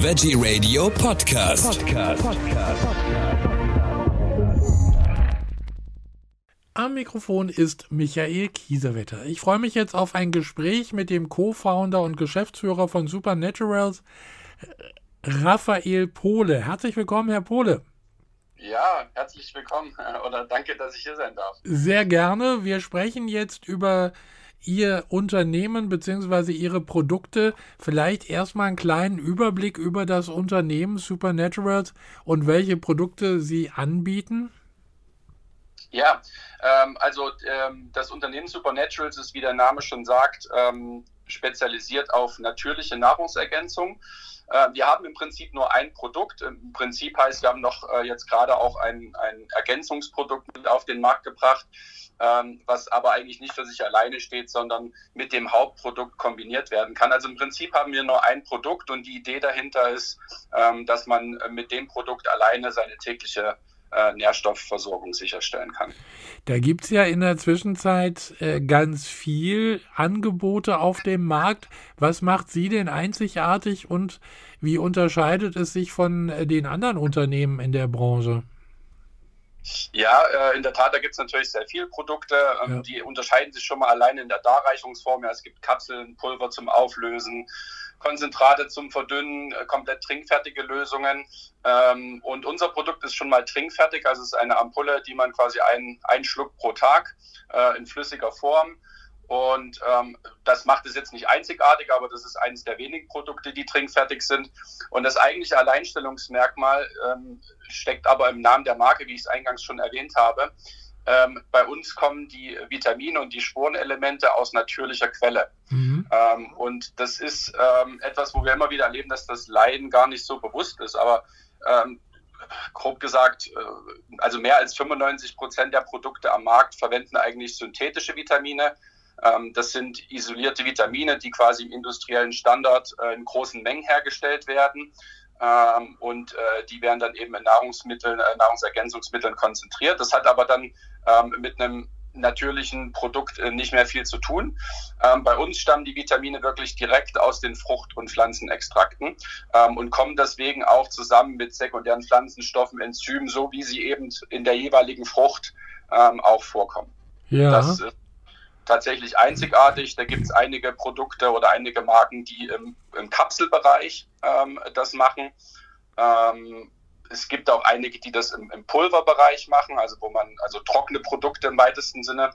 Veggie Radio Podcast. Podcast. Am Mikrofon ist Michael Kiesewetter. Ich freue mich jetzt auf ein Gespräch mit dem Co-Founder und Geschäftsführer von Supernaturals, Raphael Pohle. Herzlich willkommen, Herr Pohle. Ja, herzlich willkommen oder danke, dass ich hier sein darf. Sehr gerne. Wir sprechen jetzt über Ihr Unternehmen bzw. Ihre Produkte. Vielleicht erstmal einen kleinen Überblick über das Unternehmen Supernaturals und welche Produkte Sie anbieten. Ja, ähm, also ähm, das Unternehmen Supernaturals ist, wie der Name schon sagt, ähm, spezialisiert auf natürliche Nahrungsergänzung. Äh, wir haben im Prinzip nur ein Produkt. Im Prinzip heißt, wir haben noch äh, jetzt gerade auch ein, ein Ergänzungsprodukt mit auf den Markt gebracht, ähm, was aber eigentlich nicht für sich alleine steht, sondern mit dem Hauptprodukt kombiniert werden kann. Also im Prinzip haben wir nur ein Produkt und die Idee dahinter ist, ähm, dass man mit dem Produkt alleine seine tägliche äh, Nährstoffversorgung sicherstellen kann. Da gibt es ja in der Zwischenzeit äh, ganz viel Angebote auf dem Markt. Was macht Sie denn einzigartig und wie unterscheidet es sich von äh, den anderen Unternehmen in der Branche? Ja, äh, in der Tat, da gibt es natürlich sehr viele Produkte. Ähm, ja. Die unterscheiden sich schon mal allein in der Darreichungsform. Ja, es gibt Kapseln, Pulver zum Auflösen, Konzentrate zum Verdünnen, äh, komplett trinkfertige Lösungen. Ähm, und unser Produkt ist schon mal trinkfertig, also es ist eine Ampulle, die man quasi einen, Schluck pro Tag äh, in flüssiger Form und ähm, das macht es jetzt nicht einzigartig, aber das ist eines der wenigen Produkte, die trinkfertig sind. Und das eigentliche Alleinstellungsmerkmal ähm, steckt aber im Namen der Marke, wie ich es eingangs schon erwähnt habe. Ähm, bei uns kommen die Vitamine und die Spurenelemente aus natürlicher Quelle. Mhm. Ähm, und das ist ähm, etwas, wo wir immer wieder erleben, dass das Leiden gar nicht so bewusst ist. Aber ähm, grob gesagt, äh, also mehr als 95 Prozent der Produkte am Markt verwenden eigentlich synthetische Vitamine. Ähm, das sind isolierte Vitamine, die quasi im industriellen Standard äh, in großen Mengen hergestellt werden. Ähm, und äh, die werden dann eben in Nahrungsmitteln, äh, Nahrungsergänzungsmitteln konzentriert. Das hat aber dann ähm, mit einem natürlichen Produkt nicht mehr viel zu tun. bei uns stammen die Vitamine wirklich direkt aus den Frucht- und Pflanzenextrakten und kommen deswegen auch zusammen mit sekundären Pflanzenstoffen, Enzymen, so wie sie eben in der jeweiligen Frucht auch vorkommen. Ja. Das ist tatsächlich einzigartig. Da gibt es einige Produkte oder einige Marken, die im, im Kapselbereich ähm, das machen. Ähm, es gibt auch einige, die das im, im, Pulverbereich machen, also wo man, also trockene Produkte im weitesten Sinne.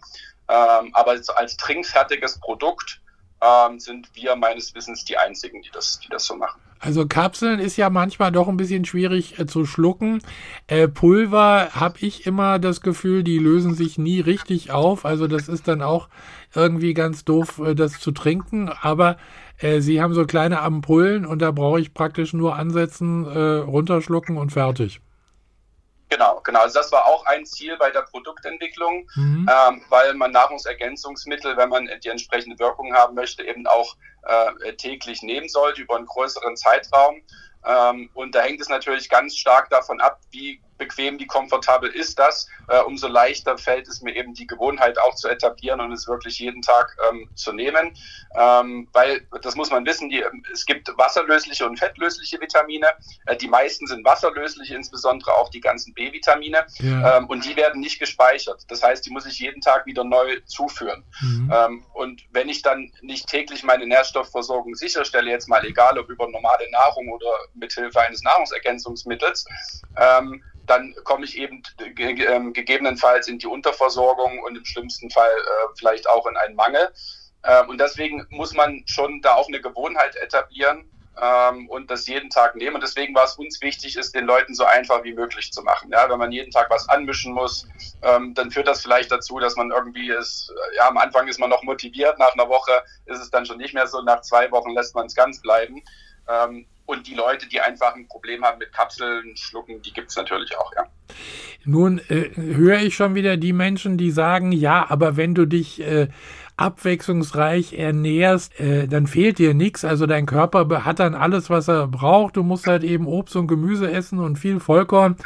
Ähm, aber als, als trinkfertiges Produkt ähm, sind wir meines Wissens die einzigen, die das, die das so machen. Also Kapseln ist ja manchmal doch ein bisschen schwierig äh, zu schlucken. Äh, Pulver habe ich immer das Gefühl, die lösen sich nie richtig auf. Also das ist dann auch irgendwie ganz doof, äh, das zu trinken. Aber äh, sie haben so kleine Ampullen und da brauche ich praktisch nur ansetzen, äh, runterschlucken und fertig. Genau, genau. Also das war auch ein Ziel bei der Produktentwicklung, mhm. ähm, weil man Nahrungsergänzungsmittel, wenn man die entsprechende Wirkung haben möchte, eben auch äh, täglich nehmen sollte über einen größeren Zeitraum. Ähm, und da hängt es natürlich ganz stark davon ab, wie bequem, wie komfortabel ist das, äh, umso leichter fällt es mir eben die Gewohnheit auch zu etablieren und es wirklich jeden Tag ähm, zu nehmen. Ähm, weil, das muss man wissen, die, es gibt wasserlösliche und fettlösliche Vitamine. Äh, die meisten sind wasserlöslich, insbesondere auch die ganzen B-Vitamine. Ja. Ähm, und die werden nicht gespeichert. Das heißt, die muss ich jeden Tag wieder neu zuführen. Mhm. Ähm, und wenn ich dann nicht täglich meine Nährstoffversorgung sicherstelle, jetzt mal egal ob über normale Nahrung oder mithilfe eines Nahrungsergänzungsmittels, ähm, dann komme ich eben ähm, gegebenenfalls in die Unterversorgung und im schlimmsten Fall äh, vielleicht auch in einen Mangel. Ähm, und deswegen muss man schon da auch eine Gewohnheit etablieren ähm, und das jeden Tag nehmen. Und deswegen war es uns wichtig, es den Leuten so einfach wie möglich zu machen. Ja, wenn man jeden Tag was anmischen muss, ähm, dann führt das vielleicht dazu, dass man irgendwie ist, ja, am Anfang ist man noch motiviert, nach einer Woche ist es dann schon nicht mehr so, nach zwei Wochen lässt man es ganz bleiben. Ähm, und die Leute, die einfach ein Problem haben mit Kapseln, schlucken, die gibt es natürlich auch, ja. Nun äh, höre ich schon wieder die Menschen, die sagen, ja, aber wenn du dich äh, abwechslungsreich ernährst, äh, dann fehlt dir nichts. Also dein Körper hat dann alles, was er braucht. Du musst halt eben Obst und Gemüse essen und viel Vollkorn.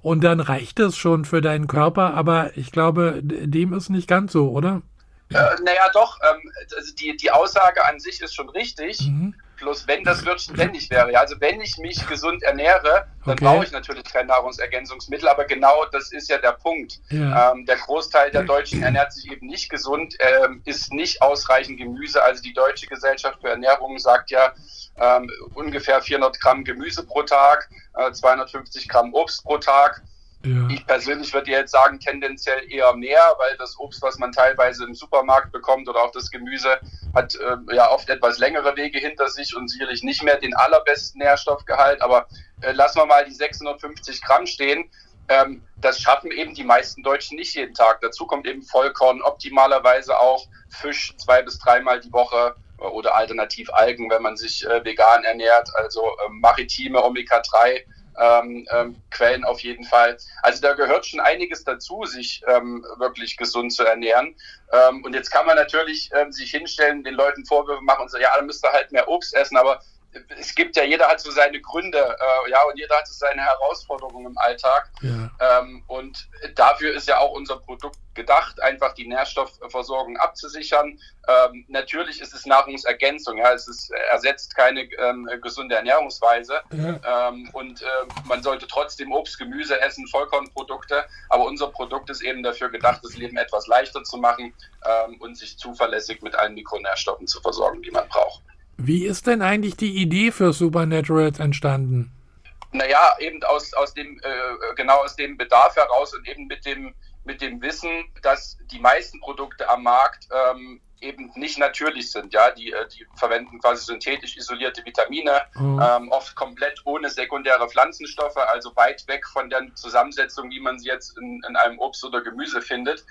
Und dann reicht es schon für deinen Körper. Aber ich glaube, dem ist nicht ganz so, oder? Äh, naja, doch. Ähm, also die, die Aussage an sich ist schon richtig. Mhm. Plus, wenn das Würstchen ständig wäre, ja, also wenn ich mich gesund ernähre, dann okay. brauche ich natürlich kein Nahrungsergänzungsmittel, aber genau das ist ja der Punkt. Ja. Ähm, der Großteil der Deutschen ernährt sich eben nicht gesund, ähm, ist nicht ausreichend Gemüse. Also die Deutsche Gesellschaft für Ernährung sagt ja ähm, ungefähr 400 Gramm Gemüse pro Tag, äh, 250 Gramm Obst pro Tag. Ja. Ich persönlich würde jetzt sagen, tendenziell eher mehr, weil das Obst, was man teilweise im Supermarkt bekommt oder auch das Gemüse, hat äh, ja oft etwas längere Wege hinter sich und sicherlich nicht mehr den allerbesten Nährstoffgehalt. Aber äh, lassen wir mal die 650 Gramm stehen. Ähm, das schaffen eben die meisten Deutschen nicht jeden Tag. Dazu kommt eben Vollkorn, optimalerweise auch Fisch zwei bis dreimal die Woche äh, oder alternativ Algen, wenn man sich äh, vegan ernährt, also äh, maritime Omega-3 ähm, ähm, Quellen auf jeden Fall. Also da gehört schon einiges dazu, sich ähm, wirklich gesund zu ernähren. Ähm, und jetzt kann man natürlich ähm, sich hinstellen, den Leuten Vorwürfe machen und sagen, ja, dann müsst ihr halt mehr Obst essen, aber es gibt ja, jeder hat so seine Gründe, äh, ja, und jeder hat so seine Herausforderungen im Alltag. Ja. Ähm, und dafür ist ja auch unser Produkt gedacht, einfach die Nährstoffversorgung abzusichern. Ähm, natürlich ist es Nahrungsergänzung, ja, es ist, ersetzt keine ähm, gesunde Ernährungsweise. Ja. Ähm, und äh, man sollte trotzdem Obst, Gemüse essen, Vollkornprodukte. Aber unser Produkt ist eben dafür gedacht, das Leben etwas leichter zu machen ähm, und sich zuverlässig mit allen Mikronährstoffen zu versorgen, die man braucht. Wie ist denn eigentlich die Idee für Supernaturals entstanden? Naja, eben aus, aus dem, äh, genau aus dem Bedarf heraus und eben mit dem, mit dem Wissen, dass die meisten Produkte am Markt ähm, eben nicht natürlich sind. Ja, die, äh, die verwenden quasi synthetisch isolierte Vitamine, mhm. ähm, oft komplett ohne sekundäre Pflanzenstoffe, also weit weg von der Zusammensetzung, wie man sie jetzt in, in einem Obst oder Gemüse findet.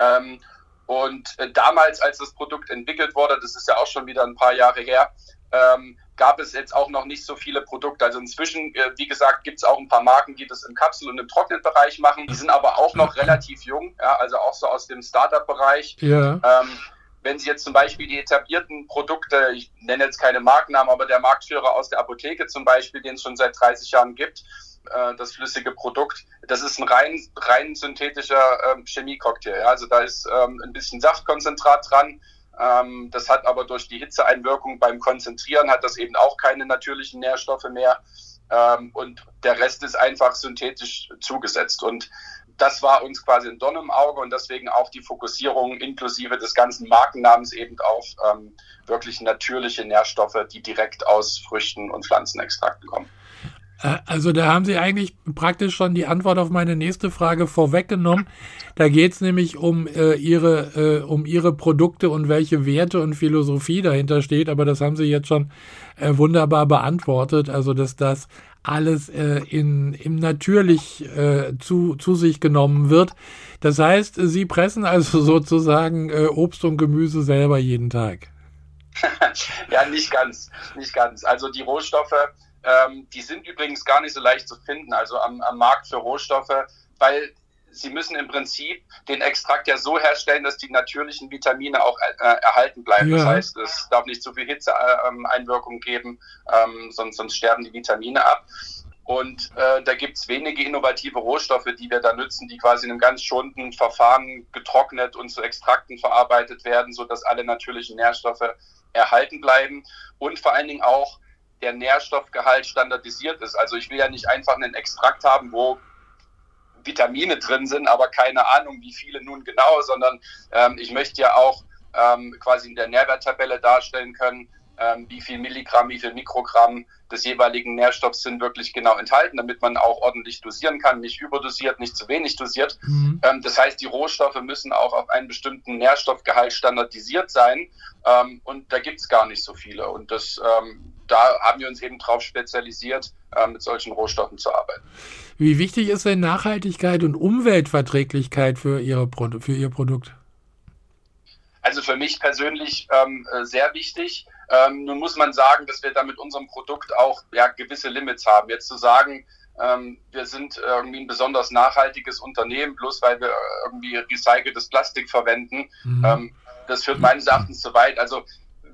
Ähm, und äh, damals, als das Produkt entwickelt wurde, das ist ja auch schon wieder ein paar Jahre her, ähm, gab es jetzt auch noch nicht so viele Produkte. Also inzwischen, äh, wie gesagt, gibt es auch ein paar Marken, die das im Kapsel- und im Trocknetbereich machen. Die sind aber auch noch relativ jung, ja, also auch so aus dem Startup-Bereich. Ja. Ähm, wenn Sie jetzt zum Beispiel die etablierten Produkte, ich nenne jetzt keine Markennamen, aber der Marktführer aus der Apotheke zum Beispiel, den es schon seit 30 Jahren gibt, äh, das flüssige Produkt. Das ist ein rein, rein synthetischer ähm, Chemiecocktail. Ja? Also da ist ähm, ein bisschen Saftkonzentrat dran. Ähm, das hat aber durch die Hitzeeinwirkung beim Konzentrieren hat das eben auch keine natürlichen Nährstoffe mehr. Ähm, und der Rest ist einfach synthetisch zugesetzt. Und das war uns quasi ein Donn im Auge und deswegen auch die Fokussierung inklusive des ganzen Markennamens eben auf ähm, wirklich natürliche Nährstoffe, die direkt aus Früchten und Pflanzenextrakten kommen. Äh, also da haben Sie eigentlich praktisch schon die Antwort auf meine nächste Frage vorweggenommen. Da geht es nämlich um äh, ihre äh, um ihre Produkte und welche Werte und Philosophie dahinter steht. Aber das haben Sie jetzt schon äh, wunderbar beantwortet. Also dass das alles äh, in im natürlich äh, zu zu sich genommen wird. Das heißt, Sie pressen also sozusagen Obst und Gemüse selber jeden Tag. ja, nicht ganz, nicht ganz. Also die Rohstoffe ähm, die sind übrigens gar nicht so leicht zu finden, also am, am Markt für Rohstoffe, weil sie müssen im Prinzip den Extrakt ja so herstellen, dass die natürlichen Vitamine auch äh, erhalten bleiben. Ja. Das heißt, es darf nicht zu viel Hitzeeinwirkung äh, geben, ähm, sonst, sonst sterben die Vitamine ab. Und äh, da gibt's wenige innovative Rohstoffe, die wir da nutzen, die quasi in einem ganz schonenden Verfahren getrocknet und zu Extrakten verarbeitet werden, sodass alle natürlichen Nährstoffe erhalten bleiben und vor allen Dingen auch der Nährstoffgehalt standardisiert ist. Also ich will ja nicht einfach einen Extrakt haben, wo Vitamine drin sind, aber keine Ahnung, wie viele nun genau, sondern ähm, ich möchte ja auch ähm, quasi in der Nährwerttabelle darstellen können, ähm, wie viel Milligramm, wie viel Mikrogramm des jeweiligen Nährstoffs sind wirklich genau enthalten, damit man auch ordentlich dosieren kann, nicht überdosiert, nicht zu wenig dosiert. Mhm. Ähm, das heißt, die Rohstoffe müssen auch auf einen bestimmten Nährstoffgehalt standardisiert sein ähm, und da gibt es gar nicht so viele. Und das ähm, da haben wir uns eben darauf spezialisiert, äh, mit solchen Rohstoffen zu arbeiten. Wie wichtig ist denn Nachhaltigkeit und Umweltverträglichkeit für, Ihre Pro für Ihr Produkt? Also für mich persönlich ähm, äh, sehr wichtig. Ähm, nun muss man sagen, dass wir da mit unserem Produkt auch ja, gewisse Limits haben. Jetzt zu sagen, ähm, wir sind irgendwie ein besonders nachhaltiges Unternehmen, bloß weil wir irgendwie recyceltes Plastik verwenden, mhm. ähm, das führt meines Erachtens zu weit. Also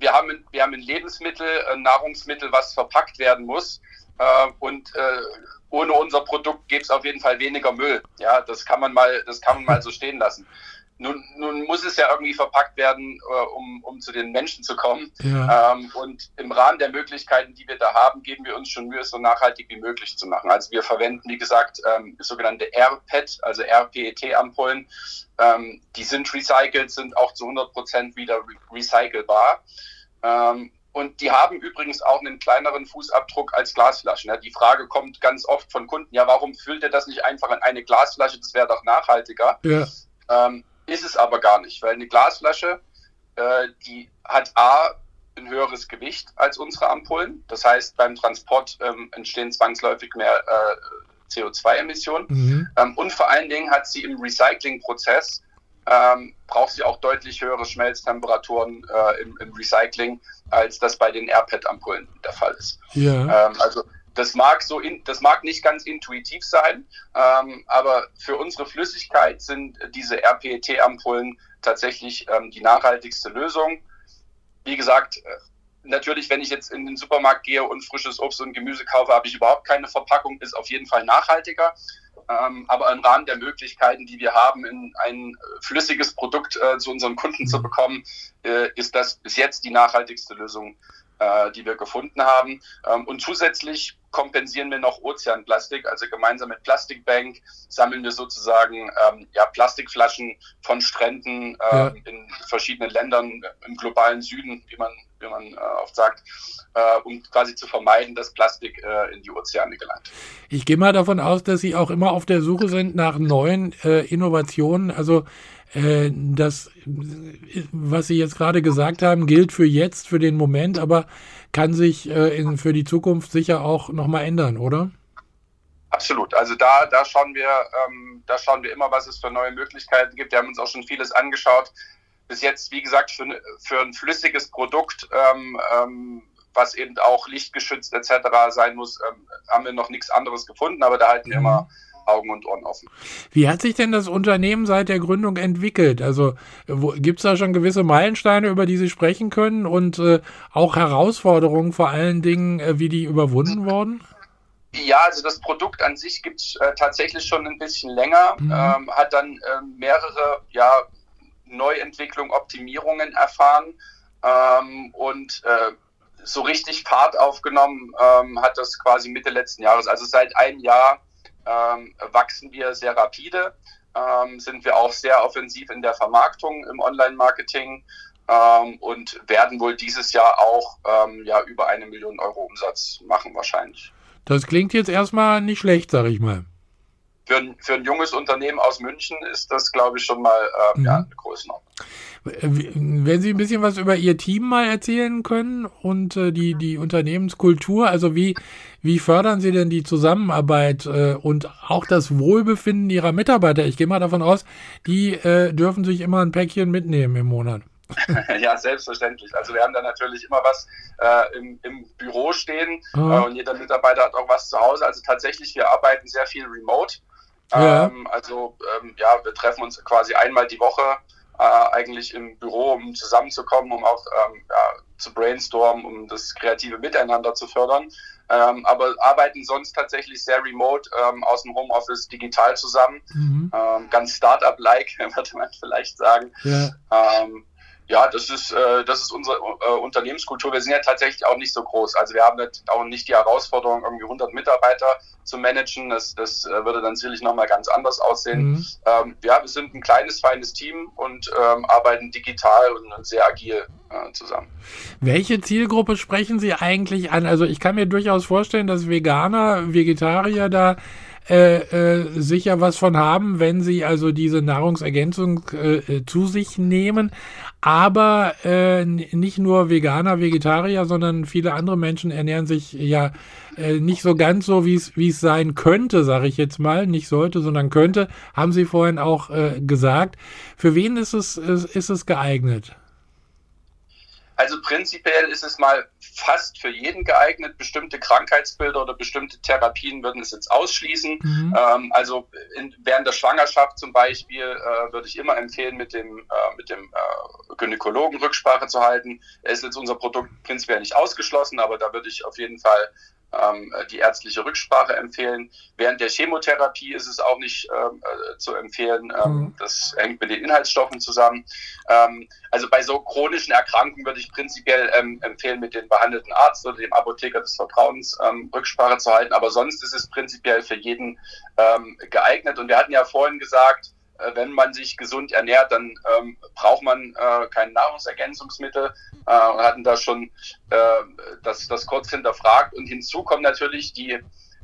wir haben, wir haben ein Lebensmittel, ein Nahrungsmittel, was verpackt werden muss. Äh, und äh, ohne unser Produkt gäbe es auf jeden Fall weniger Müll. Ja, das kann man mal, das kann man mal so stehen lassen. Nun, nun muss es ja irgendwie verpackt werden, äh, um, um zu den Menschen zu kommen. Ja. Ähm, und im Rahmen der Möglichkeiten, die wir da haben, geben wir uns schon Mühe, es so nachhaltig wie möglich zu machen. Also wir verwenden, wie gesagt, ähm, sogenannte RPET, also RPET-Ampullen. Ähm, die sind recycelt, sind auch zu 100 Prozent wieder recycelbar. Ähm, und die haben übrigens auch einen kleineren Fußabdruck als Glasflaschen. Die Frage kommt ganz oft von Kunden, ja, warum füllt ihr das nicht einfach in eine Glasflasche? Das wäre doch nachhaltiger. Ja. Ähm, ist es aber gar nicht, weil eine Glasflasche, äh, die hat A, ein höheres Gewicht als unsere Ampullen. Das heißt, beim Transport ähm, entstehen zwangsläufig mehr äh, CO2-Emissionen. Mhm. Ähm, und vor allen Dingen hat sie im Recyclingprozess ähm, braucht sie auch deutlich höhere Schmelztemperaturen äh, im, im, Recycling, als das bei den AirPad-Ampullen der Fall ist. Ja. Ähm, also das mag so, in, das mag nicht ganz intuitiv sein, ähm, aber für unsere Flüssigkeit sind diese RPET-Ampullen tatsächlich ähm, die nachhaltigste Lösung. Wie gesagt, äh, natürlich, wenn ich jetzt in den Supermarkt gehe und frisches Obst und Gemüse kaufe, habe ich überhaupt keine Verpackung, ist auf jeden Fall nachhaltiger. Ähm, aber im Rahmen der Möglichkeiten, die wir haben, in ein flüssiges Produkt äh, zu unseren Kunden zu bekommen, äh, ist das bis jetzt die nachhaltigste Lösung, äh, die wir gefunden haben. Ähm, und zusätzlich kompensieren wir noch Ozeanplastik, also gemeinsam mit Plastikbank sammeln wir sozusagen ähm, ja, Plastikflaschen von Stränden äh, ja. in verschiedenen Ländern im globalen Süden, wie man, wie man äh, oft sagt, äh, um quasi zu vermeiden, dass Plastik äh, in die Ozeane gelangt. Ich gehe mal davon aus, dass Sie auch immer auf der Suche sind nach neuen äh, Innovationen. Also äh, das, was Sie jetzt gerade gesagt haben, gilt für jetzt, für den Moment, aber kann sich äh, in, für die Zukunft sicher auch nochmal ändern, oder? Absolut. Also da, da schauen wir, ähm, da schauen wir immer, was es für neue Möglichkeiten gibt. Wir haben uns auch schon vieles angeschaut. Bis jetzt, wie gesagt, für, für ein flüssiges Produkt, ähm, ähm, was eben auch lichtgeschützt etc. sein muss, ähm, haben wir noch nichts anderes gefunden, aber da halten wir mhm. Augen und Ohren offen. Wie hat sich denn das Unternehmen seit der Gründung entwickelt? Also gibt es da schon gewisse Meilensteine, über die Sie sprechen können und äh, auch Herausforderungen vor allen Dingen, äh, wie die überwunden wurden? Ja, also das Produkt an sich gibt es äh, tatsächlich schon ein bisschen länger, mhm. ähm, hat dann ähm, mehrere ja, Neuentwicklungen, Optimierungen erfahren ähm, und äh, so richtig Fahrt aufgenommen ähm, hat das quasi Mitte letzten Jahres. Also seit einem Jahr ähm, wachsen wir sehr rapide, ähm, sind wir auch sehr offensiv in der Vermarktung im Online-Marketing ähm, und werden wohl dieses Jahr auch ähm, ja, über eine Million Euro Umsatz machen wahrscheinlich. Das klingt jetzt erstmal nicht schlecht, sag ich mal. Für ein, für ein junges Unternehmen aus München ist das, glaube ich, schon mal ähm, mhm. ja, eine Größenordnung. Wenn Sie ein bisschen was über Ihr Team mal erzählen können und äh, die, die Unternehmenskultur, also wie, wie fördern Sie denn die Zusammenarbeit äh, und auch das Wohlbefinden Ihrer Mitarbeiter? Ich gehe mal davon aus, die äh, dürfen sich immer ein Päckchen mitnehmen im Monat. ja, selbstverständlich. Also wir haben da natürlich immer was äh, im, im, Büro stehen mhm. äh, und jeder Mitarbeiter hat auch was zu Hause. Also tatsächlich, wir arbeiten sehr viel remote. Ja. Ähm, also ähm, ja, wir treffen uns quasi einmal die Woche äh, eigentlich im Büro, um zusammenzukommen, um auch ähm, ja, zu brainstormen, um das kreative Miteinander zu fördern. Ähm, aber arbeiten sonst tatsächlich sehr remote ähm, aus dem Homeoffice digital zusammen. Mhm. Ähm, ganz Startup-like, würde man vielleicht sagen. Ja. Ja, das ist, äh, das ist unsere äh, Unternehmenskultur. Wir sind ja tatsächlich auch nicht so groß. Also wir haben auch nicht die Herausforderung, irgendwie 100 Mitarbeiter zu managen. Das, das äh, würde dann sicherlich nochmal ganz anders aussehen. Mhm. Ähm, ja, wir sind ein kleines, feines Team und ähm, arbeiten digital und sehr agil äh, zusammen. Welche Zielgruppe sprechen Sie eigentlich an? Also ich kann mir durchaus vorstellen, dass Veganer, Vegetarier da äh, äh, sicher was von haben, wenn sie also diese Nahrungsergänzung äh, äh zu sich nehmen. Aber äh, nicht nur Veganer, Vegetarier, sondern viele andere Menschen ernähren sich ja äh, nicht so ganz so, wie es sein könnte, sage ich jetzt mal. Nicht sollte, sondern könnte, haben Sie vorhin auch äh, gesagt. Für wen ist es, ist, ist es geeignet? Also prinzipiell ist es mal fast für jeden geeignet. Bestimmte Krankheitsbilder oder bestimmte Therapien würden es jetzt ausschließen. Mhm. Ähm, also in, während der Schwangerschaft zum Beispiel äh, würde ich immer empfehlen, mit dem, äh, mit dem äh, Gynäkologen Rücksprache zu halten. Er ist jetzt unser Produkt prinzipiell nicht ausgeschlossen, aber da würde ich auf jeden Fall ähm, die ärztliche Rücksprache empfehlen. Während der Chemotherapie ist es auch nicht ähm, äh, zu empfehlen. Ähm, mhm. Das hängt mit den Inhaltsstoffen zusammen. Ähm, also bei so chronischen Erkrankungen würde ich prinzipiell ähm, empfehlen, mit dem behandelten Arzt oder dem Apotheker des Vertrauens ähm, Rücksprache zu halten. Aber sonst ist es prinzipiell für jeden geeignet. Und wir hatten ja vorhin gesagt, wenn man sich gesund ernährt, dann ähm, braucht man äh, kein Nahrungsergänzungsmittel äh, und hatten da schon äh, das, das kurz hinterfragt. Und hinzu kommen natürlich die,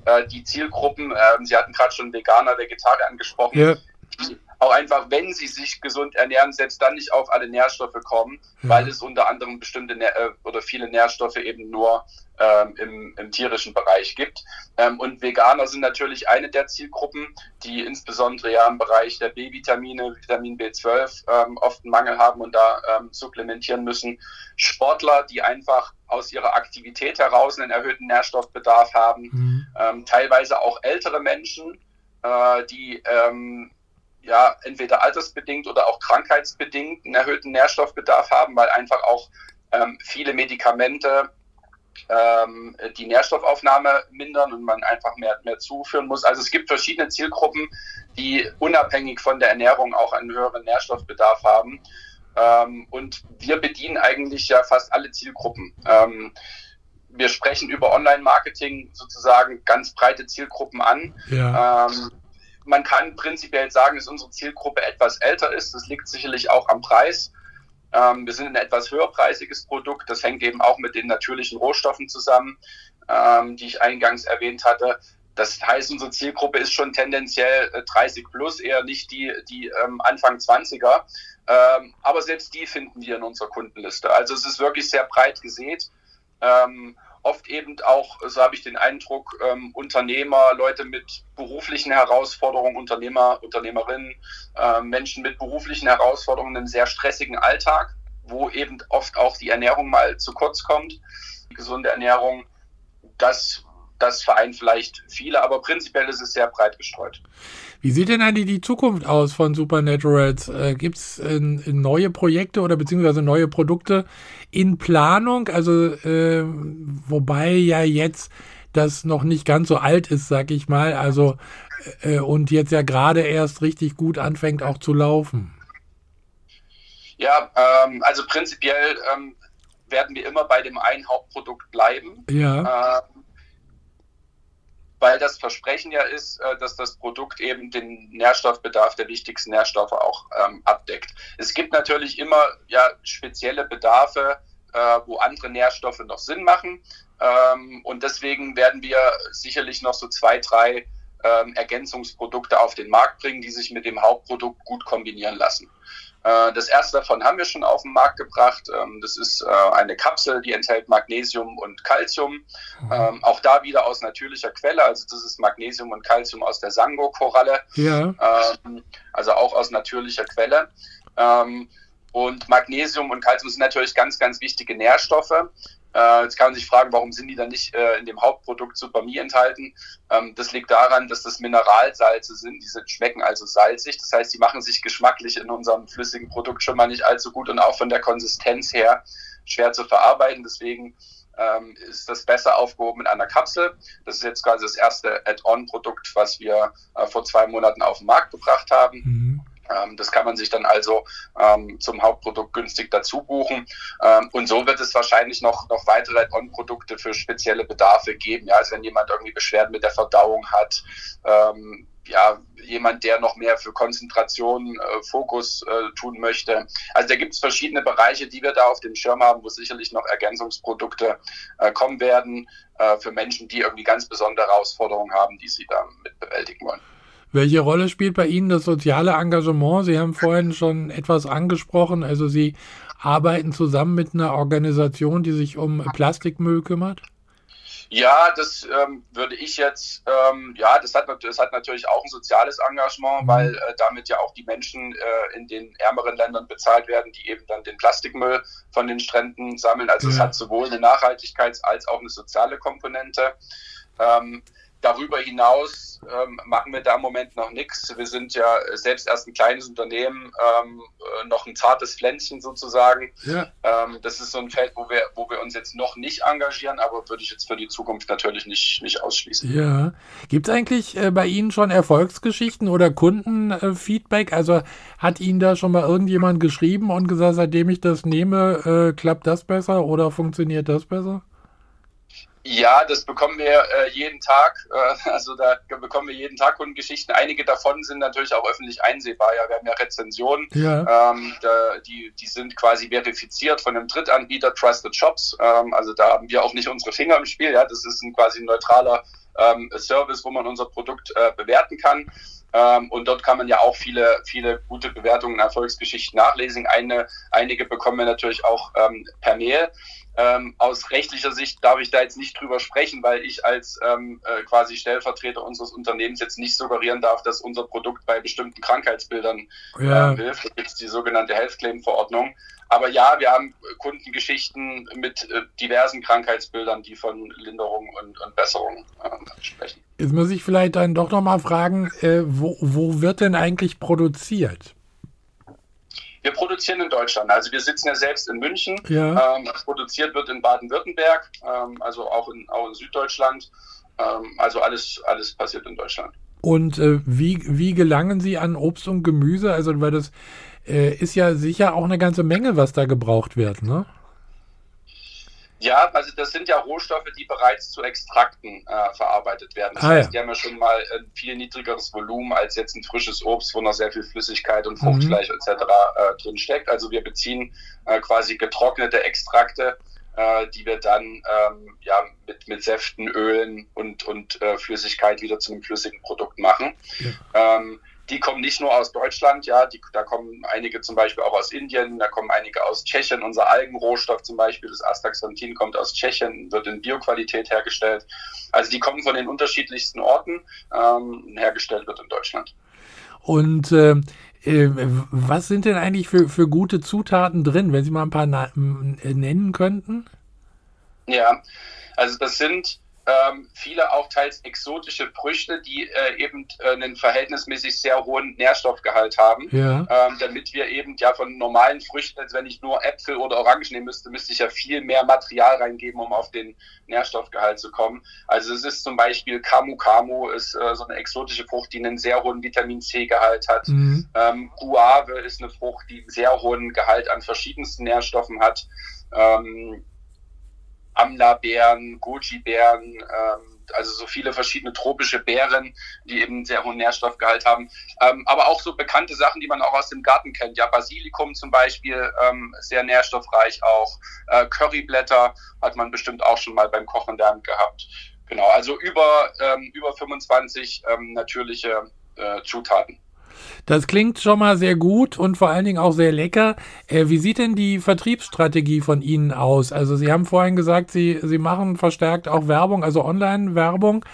äh, die Zielgruppen, äh, Sie hatten gerade schon Veganer, Vegetarier angesprochen, ja. die auch einfach, wenn sie sich gesund ernähren, selbst dann nicht auf alle Nährstoffe kommen, ja. weil es unter anderem bestimmte äh, oder viele Nährstoffe eben nur ähm, im, im, tierischen Bereich gibt. Ähm, und Veganer sind natürlich eine der Zielgruppen, die insbesondere ja im Bereich der B-Vitamine, Vitamin B12 ähm, oft einen Mangel haben und da ähm, supplementieren müssen. Sportler, die einfach aus ihrer Aktivität heraus einen erhöhten Nährstoffbedarf haben. Mhm. Ähm, teilweise auch ältere Menschen, äh, die ähm, ja entweder altersbedingt oder auch krankheitsbedingt einen erhöhten Nährstoffbedarf haben, weil einfach auch ähm, viele Medikamente ähm, die Nährstoffaufnahme mindern und man einfach mehr, mehr zuführen muss. Also es gibt verschiedene Zielgruppen, die unabhängig von der Ernährung auch einen höheren Nährstoffbedarf haben. Ähm, und wir bedienen eigentlich ja fast alle Zielgruppen. Ähm, wir sprechen über Online-Marketing sozusagen ganz breite Zielgruppen an. Ja. Ähm, man kann prinzipiell sagen, dass unsere Zielgruppe etwas älter ist. Das liegt sicherlich auch am Preis. Ähm, wir sind ein etwas höherpreisiges Produkt. Das hängt eben auch mit den natürlichen Rohstoffen zusammen, ähm, die ich eingangs erwähnt hatte. Das heißt, unsere Zielgruppe ist schon tendenziell 30 äh, plus, eher nicht die, die ähm, Anfang 20er. Ähm, aber selbst die finden wir in unserer Kundenliste. Also es ist wirklich sehr breit gesät. Ähm, oft eben auch, so habe ich den Eindruck, ähm, Unternehmer, Leute mit beruflichen Herausforderungen, Unternehmer, Unternehmerinnen, äh, Menschen mit beruflichen Herausforderungen, einem sehr stressigen Alltag, wo eben oft auch die Ernährung mal zu kurz kommt. Die gesunde Ernährung, das, das vereint vielleicht viele, aber prinzipiell ist es sehr breit gestreut. Wie sieht denn eigentlich die Zukunft aus von Supernaturals? Äh, Gibt es äh, neue Projekte oder beziehungsweise neue Produkte in Planung? Also äh, wobei ja jetzt das noch nicht ganz so alt ist, sag ich mal. Also äh, und jetzt ja gerade erst richtig gut anfängt auch zu laufen. Ja, ähm, also prinzipiell ähm, werden wir immer bei dem einen Hauptprodukt bleiben. Ja. Ähm, weil das Versprechen ja ist, äh, dass das Produkt eben den Nährstoffbedarf der wichtigsten Nährstoffe auch ähm, abdeckt. Es gibt natürlich immer ja spezielle Bedarfe, äh, wo andere Nährstoffe noch Sinn machen. Ähm, und deswegen werden wir sicherlich noch so zwei, drei ähm, Ergänzungsprodukte auf den Markt bringen, die sich mit dem Hauptprodukt gut kombinieren lassen. Äh, das erste davon haben wir schon auf den Markt gebracht. Ähm, das ist äh, eine Kapsel, die enthält Magnesium und Calcium. Mhm. Ähm, auch da wieder aus natürlicher Quelle. Also das ist Magnesium und Calcium aus der Sango-Koralle. Ja. Ähm, also auch aus natürlicher Quelle. Und Magnesium und Calcium sind natürlich ganz, ganz wichtige Nährstoffe. Äh, jetzt kann man sich fragen, warum sind die dann nicht äh, in dem Hauptprodukt Supermie enthalten? Ähm, das liegt daran, dass das Mineralsalze sind. Die sind, schmecken also salzig. Das heißt, die machen sich geschmacklich in unserem flüssigen Produkt schon mal nicht allzu gut und auch von der Konsistenz her schwer zu verarbeiten. Deswegen ähm, ist das besser aufgehoben in einer Kapsel. Das ist jetzt quasi das erste Add-on-Produkt, was wir äh, vor zwei Monaten auf den Markt gebracht haben. Mhm. Ähm, das kann man sich dann also ähm, zum Hauptprodukt günstig dazu buchen. Ähm, und so wird es wahrscheinlich noch, noch weitere On-Produkte für spezielle Bedarfe geben. Ja, also wenn jemand irgendwie Beschwerden mit der Verdauung hat, ähm, ja, jemand, der noch mehr für Konzentration, äh, Fokus äh, tun möchte. Also da gibt es verschiedene Bereiche, die wir da auf dem Schirm haben, wo sicherlich noch Ergänzungsprodukte äh, kommen werden äh, für Menschen, die irgendwie ganz besondere Herausforderungen haben, die sie da mit bewältigen wollen. Welche Rolle spielt bei Ihnen das soziale Engagement? Sie haben vorhin schon etwas angesprochen. Also Sie arbeiten zusammen mit einer Organisation, die sich um Plastikmüll kümmert? Ja, das ähm, würde ich jetzt, ähm, ja, das hat, das hat natürlich auch ein soziales Engagement, mhm. weil äh, damit ja auch die Menschen äh, in den ärmeren Ländern bezahlt werden, die eben dann den Plastikmüll von den Stränden sammeln. Also ja. es hat sowohl eine Nachhaltigkeits- als auch eine soziale Komponente. Ähm, darüber hinaus ähm, machen wir da im Moment noch nichts. Wir sind ja selbst erst ein kleines Unternehmen, ähm, äh, noch ein zartes Pflänzchen sozusagen. Ja. Ähm, das ist so ein Feld, wo wir, wo wir uns jetzt noch nicht engagieren, aber würde ich jetzt für die Zukunft natürlich nicht, nicht ausschließen. Ja. Gibt es eigentlich äh, bei Ihnen schon Erfolgsgeschichten oder Kundenfeedback? also hat Ihnen da schon mal irgendjemand geschrieben und gesagt, seitdem ich das nehme, äh, klappt das besser oder funktioniert das besser? Ja, das bekommen wir äh, jeden Tag. Äh, also da bekommen wir jeden Tag Kundengeschichten. Einige davon sind natürlich auch öffentlich einsehbar. Ja, wir haben ja Rezensionen. Ja. Ähm, da, die, die sind quasi verifiziert von einem Drittanbieter, Trusted Shops. Ähm, also da haben wir auch nicht unsere Finger im Spiel. Ja, das ist ein quasi neutraler ähm, Service, wo man unser Produkt äh, bewerten kann. Ähm, und dort kann man ja auch viele, viele gute Bewertungen, Erfolgsgeschichten nachlesen. Eine, einige bekommen wir natürlich auch ähm, per Mail. Ähm, aus rechtlicher Sicht darf ich da jetzt nicht drüber sprechen, weil ich als ähm, äh, quasi Stellvertreter unseres Unternehmens jetzt nicht suggerieren darf, dass unser Produkt bei bestimmten Krankheitsbildern ja. äh, hilft. Da gibt es die sogenannte Health Claim Verordnung. Aber ja, wir haben Kundengeschichten mit äh, diversen Krankheitsbildern, die von Linderung und, und Besserung äh, sprechen. Jetzt muss ich vielleicht dann doch nochmal fragen, äh, wo, wo wird denn eigentlich produziert? Wir produzieren in Deutschland. Also wir sitzen ja selbst in München. Ja. Ähm, produziert wird in Baden-Württemberg, ähm, also auch in, auch in Süddeutschland. Ähm, also alles, alles passiert in Deutschland. Und äh, wie, wie gelangen Sie an Obst und Gemüse? Also, weil das äh, ist ja sicher auch eine ganze Menge, was da gebraucht wird, ne? Ja, also das sind ja Rohstoffe, die bereits zu Extrakten äh, verarbeitet werden. Das ah, heißt, ja. die haben ja schon mal ein viel niedrigeres Volumen als jetzt ein frisches Obst, wo noch sehr viel Flüssigkeit und Fruchtfleisch mhm. etc. Äh, drin steckt. Also wir beziehen äh, quasi getrocknete Extrakte, äh, die wir dann ähm, ja, mit, mit Säften, Ölen und, und äh, Flüssigkeit wieder zu einem flüssigen Produkt machen. Ja. Ähm, die kommen nicht nur aus Deutschland, ja, die, da kommen einige zum Beispiel auch aus Indien, da kommen einige aus Tschechien. Unser Algenrohstoff zum Beispiel, das Astaxanthin, kommt aus Tschechien, wird in Bioqualität hergestellt. Also die kommen von den unterschiedlichsten Orten, ähm, hergestellt wird in Deutschland. Und äh, äh, was sind denn eigentlich für, für gute Zutaten drin, wenn Sie mal ein paar nennen könnten? Ja, also das sind ähm, viele auch teils exotische Früchte, die äh, eben äh, einen verhältnismäßig sehr hohen Nährstoffgehalt haben, ja. ähm, damit wir eben ja von normalen Früchten, als wenn ich nur Äpfel oder Orangen nehmen müsste, müsste ich ja viel mehr Material reingeben, um auf den Nährstoffgehalt zu kommen. Also es ist zum Beispiel Camu Camu, ist äh, so eine exotische Frucht, die einen sehr hohen Vitamin C-Gehalt hat. Mhm. Ähm, Guave ist eine Frucht, die einen sehr hohen Gehalt an verschiedensten Nährstoffen hat. Ähm, Amla-Beeren, Goji-Beeren, ähm, also so viele verschiedene tropische Beeren, die eben sehr hohen Nährstoffgehalt haben. Ähm, aber auch so bekannte Sachen, die man auch aus dem Garten kennt. Ja, Basilikum zum Beispiel, ähm, sehr nährstoffreich auch. Äh, Curryblätter hat man bestimmt auch schon mal beim Kochen lernen gehabt. Genau, also über, ähm, über 25 ähm, natürliche äh, Zutaten. Das klingt schon mal sehr gut und vor allen Dingen auch sehr lecker. Äh, wie sieht denn die Vertriebsstrategie von Ihnen aus? Also Sie haben vorhin gesagt, Sie, Sie machen verstärkt auch Werbung, also Online-Werbung.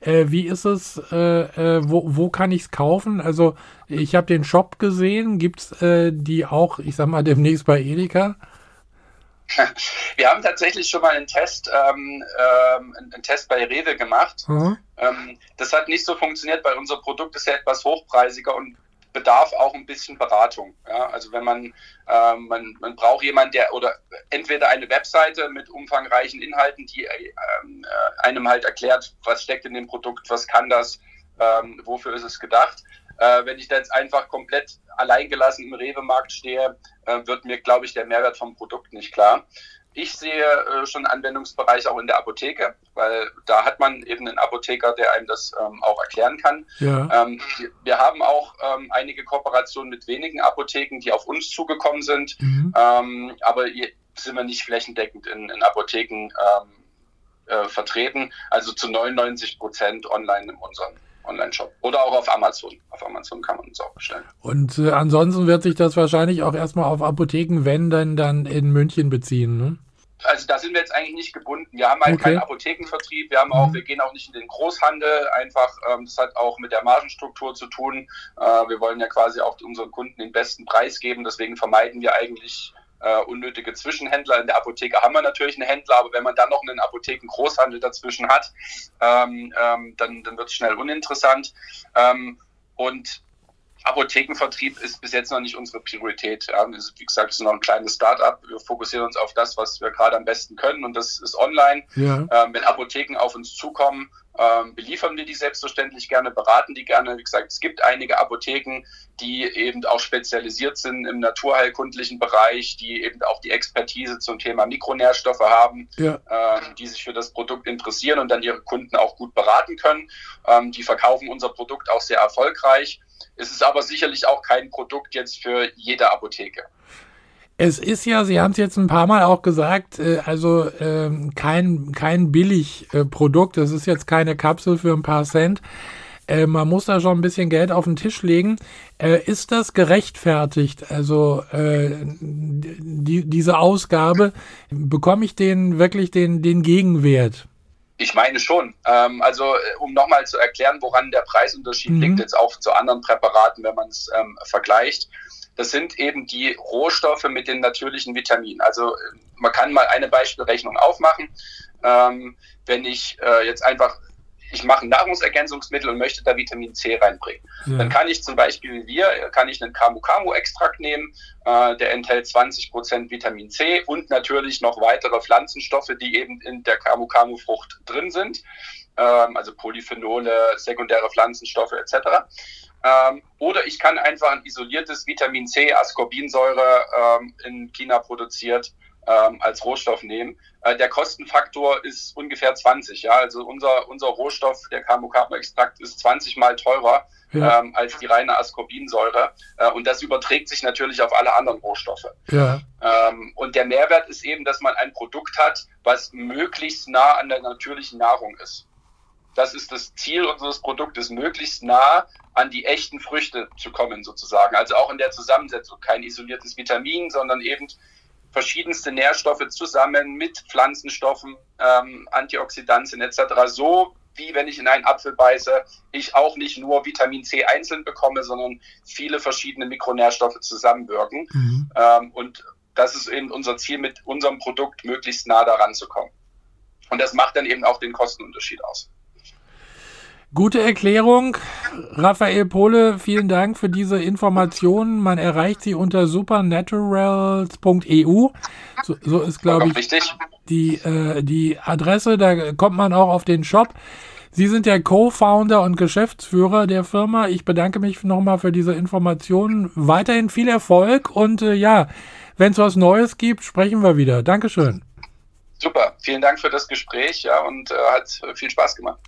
Äh, wie ist es, äh, äh wo, wo kann ich es kaufen? Also ich habe den Shop gesehen. Gibt es äh, die auch, ich sag mal, demnächst bei Edeka? Wir haben tatsächlich schon mal einen Test, ähm, ähm, einen Test bei Rewe gemacht. Mhm. Ähm, das hat nicht so funktioniert, weil unser Produkt ist ja etwas hochpreisiger und bedarf auch ein bisschen Beratung. Ja? Also wenn man, ähm, man, man braucht jemanden, der oder entweder eine Webseite mit umfangreichen Inhalten, die ähm, äh, einem halt erklärt, was steckt in dem Produkt, was kann das, ähm, wofür ist es gedacht. Äh, wenn ich da jetzt einfach komplett alleingelassen im Rewe-Markt stehe, äh, wird mir, glaube ich, der Mehrwert vom Produkt nicht klar. Ich sehe äh, schon Anwendungsbereich auch in der Apotheke, weil da hat man eben einen Apotheker, der einem das ähm, auch erklären kann. Ja. Ähm, wir, haben auch ähm, einige Kooperationen mit wenigen Apotheken, die auf uns zugekommen sind, mhm. Ähm, aber hier sind wir nicht flächendeckend in, in Apotheken ähm, äh, vertreten, also zu 99 Prozent online in unserem Online-Shop. Oder auch auf Amazon. Auf Amazon kann man uns auch bestellen. Und äh, ansonsten wird sich das wahrscheinlich auch erstmal auf Apotheken, wenn dann, dann in München beziehen, ne? Also da sind wir jetzt eigentlich nicht gebunden. Wir haben halt okay. keinen Apothekenvertrieb, wir haben auch, mhm. wir gehen auch nicht in den Großhandel, einfach, ähm, das hat auch mit der Margenstruktur zu tun. Äh, wir wollen ja quasi auch unseren Kunden den besten Preis geben, deswegen vermeiden wir eigentlich äh, unnötige Zwischenhändler. In der Apotheke haben wir natürlich einen Händler, aber wenn man dann noch einen Apotheken-Großhandel dazwischen hat, ähm, ähm, dann, dann wird es schnell uninteressant. Ähm, und Apothekenvertrieb ist bis jetzt noch nicht unsere Priorität. Ja. Wie gesagt, es ist noch ein kleines Start-up. Wir fokussieren uns auf das, was wir gerade am besten können und das ist online. Ja. Ähm, wenn Apotheken auf uns zukommen, ähm, beliefern wir die selbstverständlich gerne, beraten die gerne. Wie gesagt, es gibt einige Apotheken, die eben auch spezialisiert sind im naturheilkundlichen Bereich, die eben auch die Expertise zum Thema Mikronährstoffe haben, ja. ähm, die sich für das Produkt interessieren und dann ihre Kunden auch gut beraten können. Ähm, die verkaufen unser Produkt auch sehr erfolgreich. Es ist aber sicherlich auch kein Produkt jetzt für jede Apotheke. Es ist ja, Sie haben es jetzt ein paar Mal auch gesagt, äh, also ähm, kein, kein Billigprodukt. Es ist jetzt keine Kapsel für ein paar Cent. Äh, man muss da schon ein bisschen Geld auf den Tisch legen. Äh, ist das gerechtfertigt? Also die, diese Ausgabe, bekomme ich den wirklich den, den Gegenwert? Ich meine schon. Ähm, also um nochmal zu erklären, woran der Preisunterschied mhm. liegt, jetzt auch zu anderen Präparaten, wenn man es ähm, vergleicht das sind eben die Rohstoffe mit den natürlichen Vitaminen. Also man kann mal eine Beispielrechnung aufmachen. Ähm, wenn ich äh, jetzt einfach, ich mache ein Nahrungsergänzungsmittel und möchte da Vitamin C reinbringen, ja. dann kann ich zum Beispiel wie wir, kann ich einen Camu-Camu-Extrakt nehmen, äh, der enthält 20 Prozent Vitamin C und natürlich noch weitere Pflanzenstoffe, die eben in der Camu-Camu-Frucht drin sind, ähm, also Polyphenole, sekundäre Pflanzenstoffe etc. Ähm, oder ich kann einfach ein isoliertes Vitamin C, Ascorbinsäure ähm, in China produziert, ähm, als Rohstoff nehmen. Äh, der Kostenfaktor ist ungefähr 20. Ja? Also unser, unser Rohstoff, der Camu-Camu-Extrakt, ist 20 mal teurer ja. ähm, als die reine Ascorbinsäure. Äh, und das überträgt sich natürlich auf alle anderen Rohstoffe. Ja. Ähm, und der Mehrwert ist eben, dass man ein Produkt hat, was möglichst nah an der natürlichen Nahrung ist. Das ist das Ziel unseres Produktes, möglichst nah an die echten Früchte zu kommen, sozusagen. Also auch in der Zusammensetzung. Kein isoliertes Vitamin, sondern eben verschiedenste Nährstoffe zusammen mit Pflanzenstoffen, ähm, Antioxidantien etc. So wie wenn ich in einen Apfel beiße, ich auch nicht nur Vitamin C einzeln bekomme, sondern viele verschiedene Mikronährstoffe zusammenwirken. Mhm. Ähm, und das ist eben unser Ziel, mit unserem Produkt möglichst nah daran zu kommen. Und das macht dann eben auch den Kostenunterschied aus. Gute Erklärung. Raphael Pohle, vielen Dank für diese Informationen. Man erreicht sie unter supernaturals.eu. So, so ist, glaube ich, die, äh, die Adresse. Da kommt man auch auf den Shop. Sie sind der Co-Founder und Geschäftsführer der Firma. Ich bedanke mich nochmal für diese Informationen. Weiterhin viel Erfolg und äh, ja, wenn es was Neues gibt, sprechen wir wieder. Dankeschön. Super, vielen Dank für das Gespräch ja, und äh, hat viel Spaß gemacht.